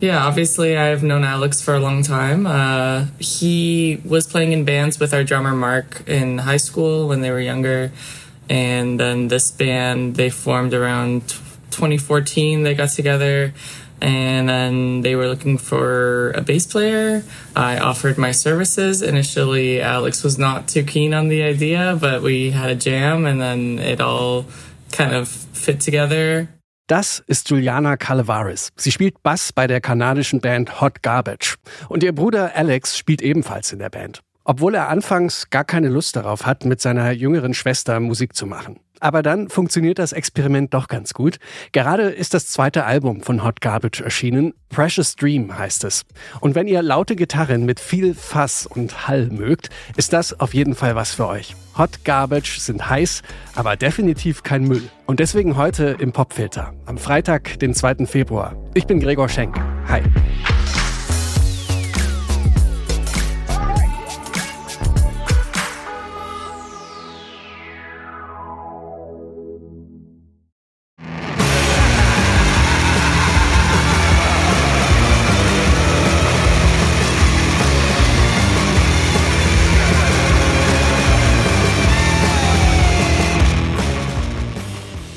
Yeah, obviously, I've known Alex for a long time. Uh, he was playing in bands with our drummer Mark in high school when they were younger. And then this band, they formed around 2014. They got together and then they were looking for a bass player. I offered my services. Initially, Alex was not too keen on the idea, but we had a jam and then it all kind of fit together. Das ist Juliana Calavaris. Sie spielt Bass bei der kanadischen Band Hot Garbage. Und ihr Bruder Alex spielt ebenfalls in der Band. Obwohl er anfangs gar keine Lust darauf hat, mit seiner jüngeren Schwester Musik zu machen. Aber dann funktioniert das Experiment doch ganz gut. Gerade ist das zweite Album von Hot Garbage erschienen. Precious Dream heißt es. Und wenn ihr laute Gitarren mit viel Fass und Hall mögt, ist das auf jeden Fall was für euch. Hot Garbage sind heiß, aber definitiv kein Müll. Und deswegen heute im Popfilter. Am Freitag, den 2. Februar. Ich bin Gregor Schenk. Hi.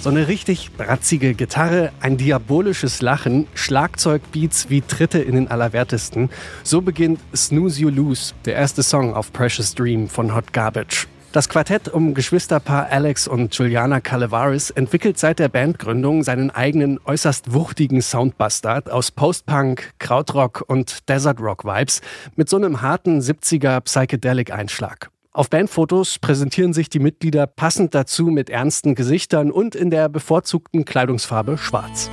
So eine richtig bratzige Gitarre, ein diabolisches Lachen, Schlagzeugbeats wie Tritte in den Allerwertesten. So beginnt Snooze You Lose, der erste Song auf Precious Dream von Hot Garbage. Das Quartett um Geschwisterpaar Alex und Juliana Calavaris entwickelt seit der Bandgründung seinen eigenen äußerst wuchtigen Soundbastard aus Postpunk, Krautrock und Desert Rock Vibes mit so einem harten 70er Psychedelic Einschlag. Auf Bandfotos präsentieren sich die Mitglieder passend dazu mit ernsten Gesichtern und in der bevorzugten Kleidungsfarbe schwarz.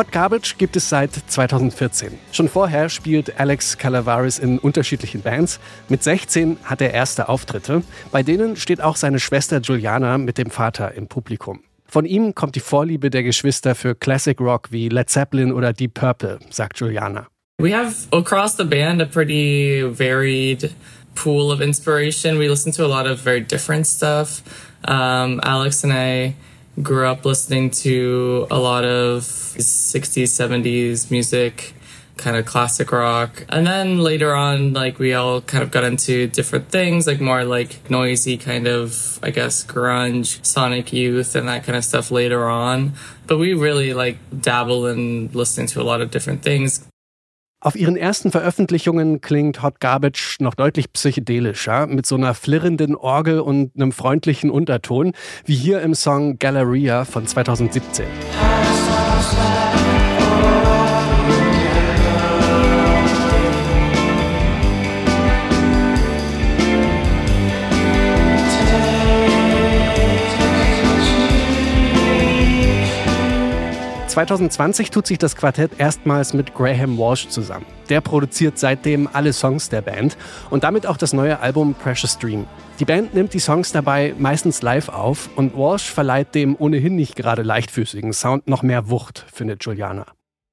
Hot Garbage gibt es seit 2014. Schon vorher spielt Alex Calavaris in unterschiedlichen Bands. Mit 16 hat er erste Auftritte. Bei denen steht auch seine Schwester Juliana mit dem Vater im Publikum. Von ihm kommt die Vorliebe der Geschwister für Classic Rock wie Led Zeppelin oder Deep Purple, sagt Juliana. We have across the band a pretty varied pool of inspiration. We listen to a lot of very different stuff. Um, Alex and I grew up listening to a lot of 60s, 70s music, kind of classic rock. And then later on, like we all kind of got into different things, like more like noisy kind of, I guess, grunge, sonic youth and that kind of stuff later on. But we really like dabble in listening to a lot of different things. Auf ihren ersten Veröffentlichungen klingt Hot Garbage noch deutlich psychedelischer, mit so einer flirrenden Orgel und einem freundlichen Unterton, wie hier im Song Galleria von 2017. 2020 tut sich das Quartett erstmals mit Graham Walsh zusammen. Der produziert seitdem alle Songs der Band und damit auch das neue Album Precious Dream. Die Band nimmt die Songs dabei meistens live auf und Walsh verleiht dem ohnehin nicht gerade leichtfüßigen Sound noch mehr Wucht, findet Juliana.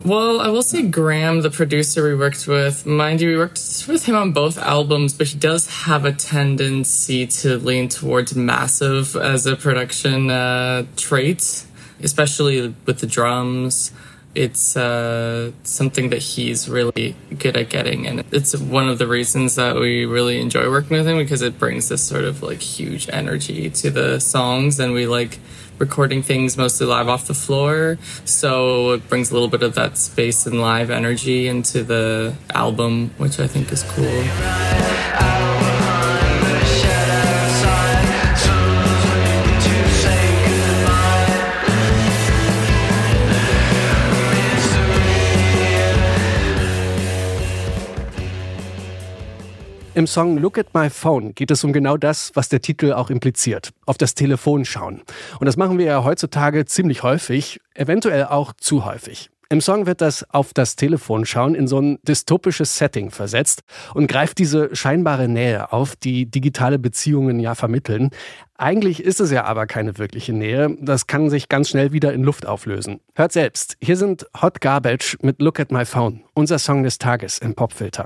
Well, I will say Graham, the producer we worked with, mind you, we worked with him on both albums, but he does have a tendency to lean towards massive as a production uh, trait. Especially with the drums. It's uh, something that he's really good at getting, and it's one of the reasons that we really enjoy working with him because it brings this sort of like huge energy to the songs, and we like recording things mostly live off the floor. So it brings a little bit of that space and live energy into the album, which I think is cool. Im Song Look at My Phone geht es um genau das, was der Titel auch impliziert. Auf das Telefon schauen. Und das machen wir ja heutzutage ziemlich häufig, eventuell auch zu häufig. Im Song wird das auf das Telefon schauen in so ein dystopisches Setting versetzt und greift diese scheinbare Nähe auf, die digitale Beziehungen ja vermitteln. Eigentlich ist es ja aber keine wirkliche Nähe. Das kann sich ganz schnell wieder in Luft auflösen. Hört selbst. Hier sind Hot Garbage mit Look at My Phone, unser Song des Tages im Popfilter.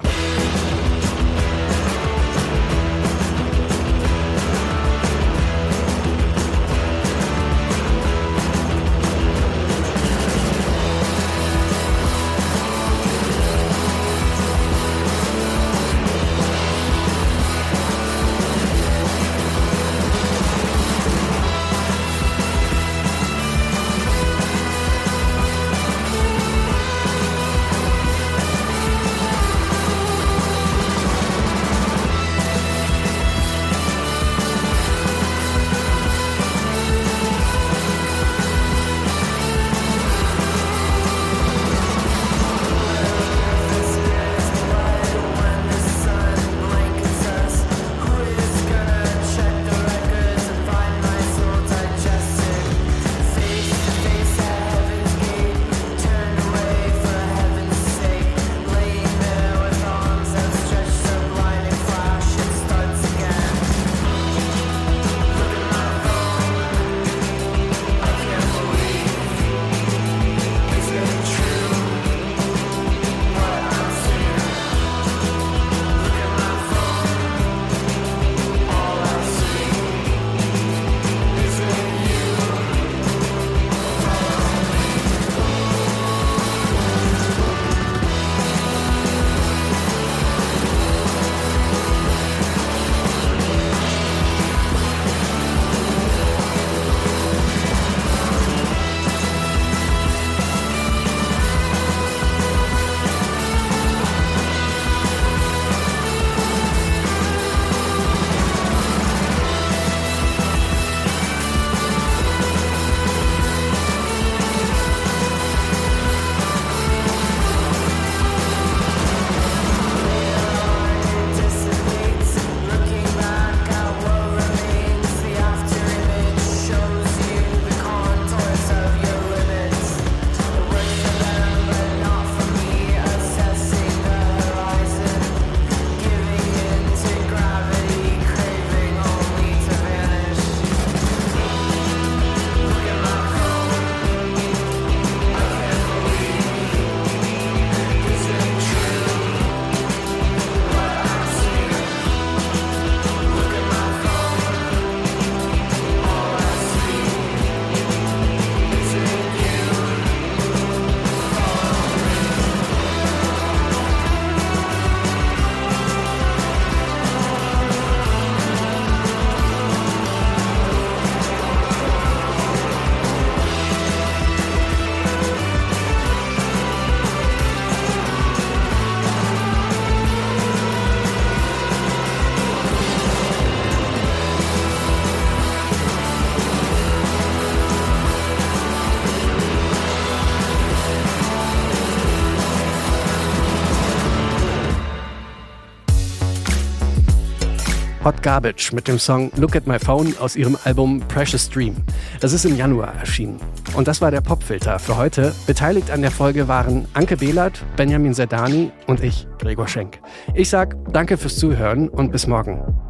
Hot Garbage mit dem Song Look at My Phone aus ihrem Album Precious Dream. Das ist im Januar erschienen. Und das war der Popfilter für heute. Beteiligt an der Folge waren Anke Behlert, Benjamin Sedani und ich, Gregor Schenk. Ich sag danke fürs Zuhören und bis morgen.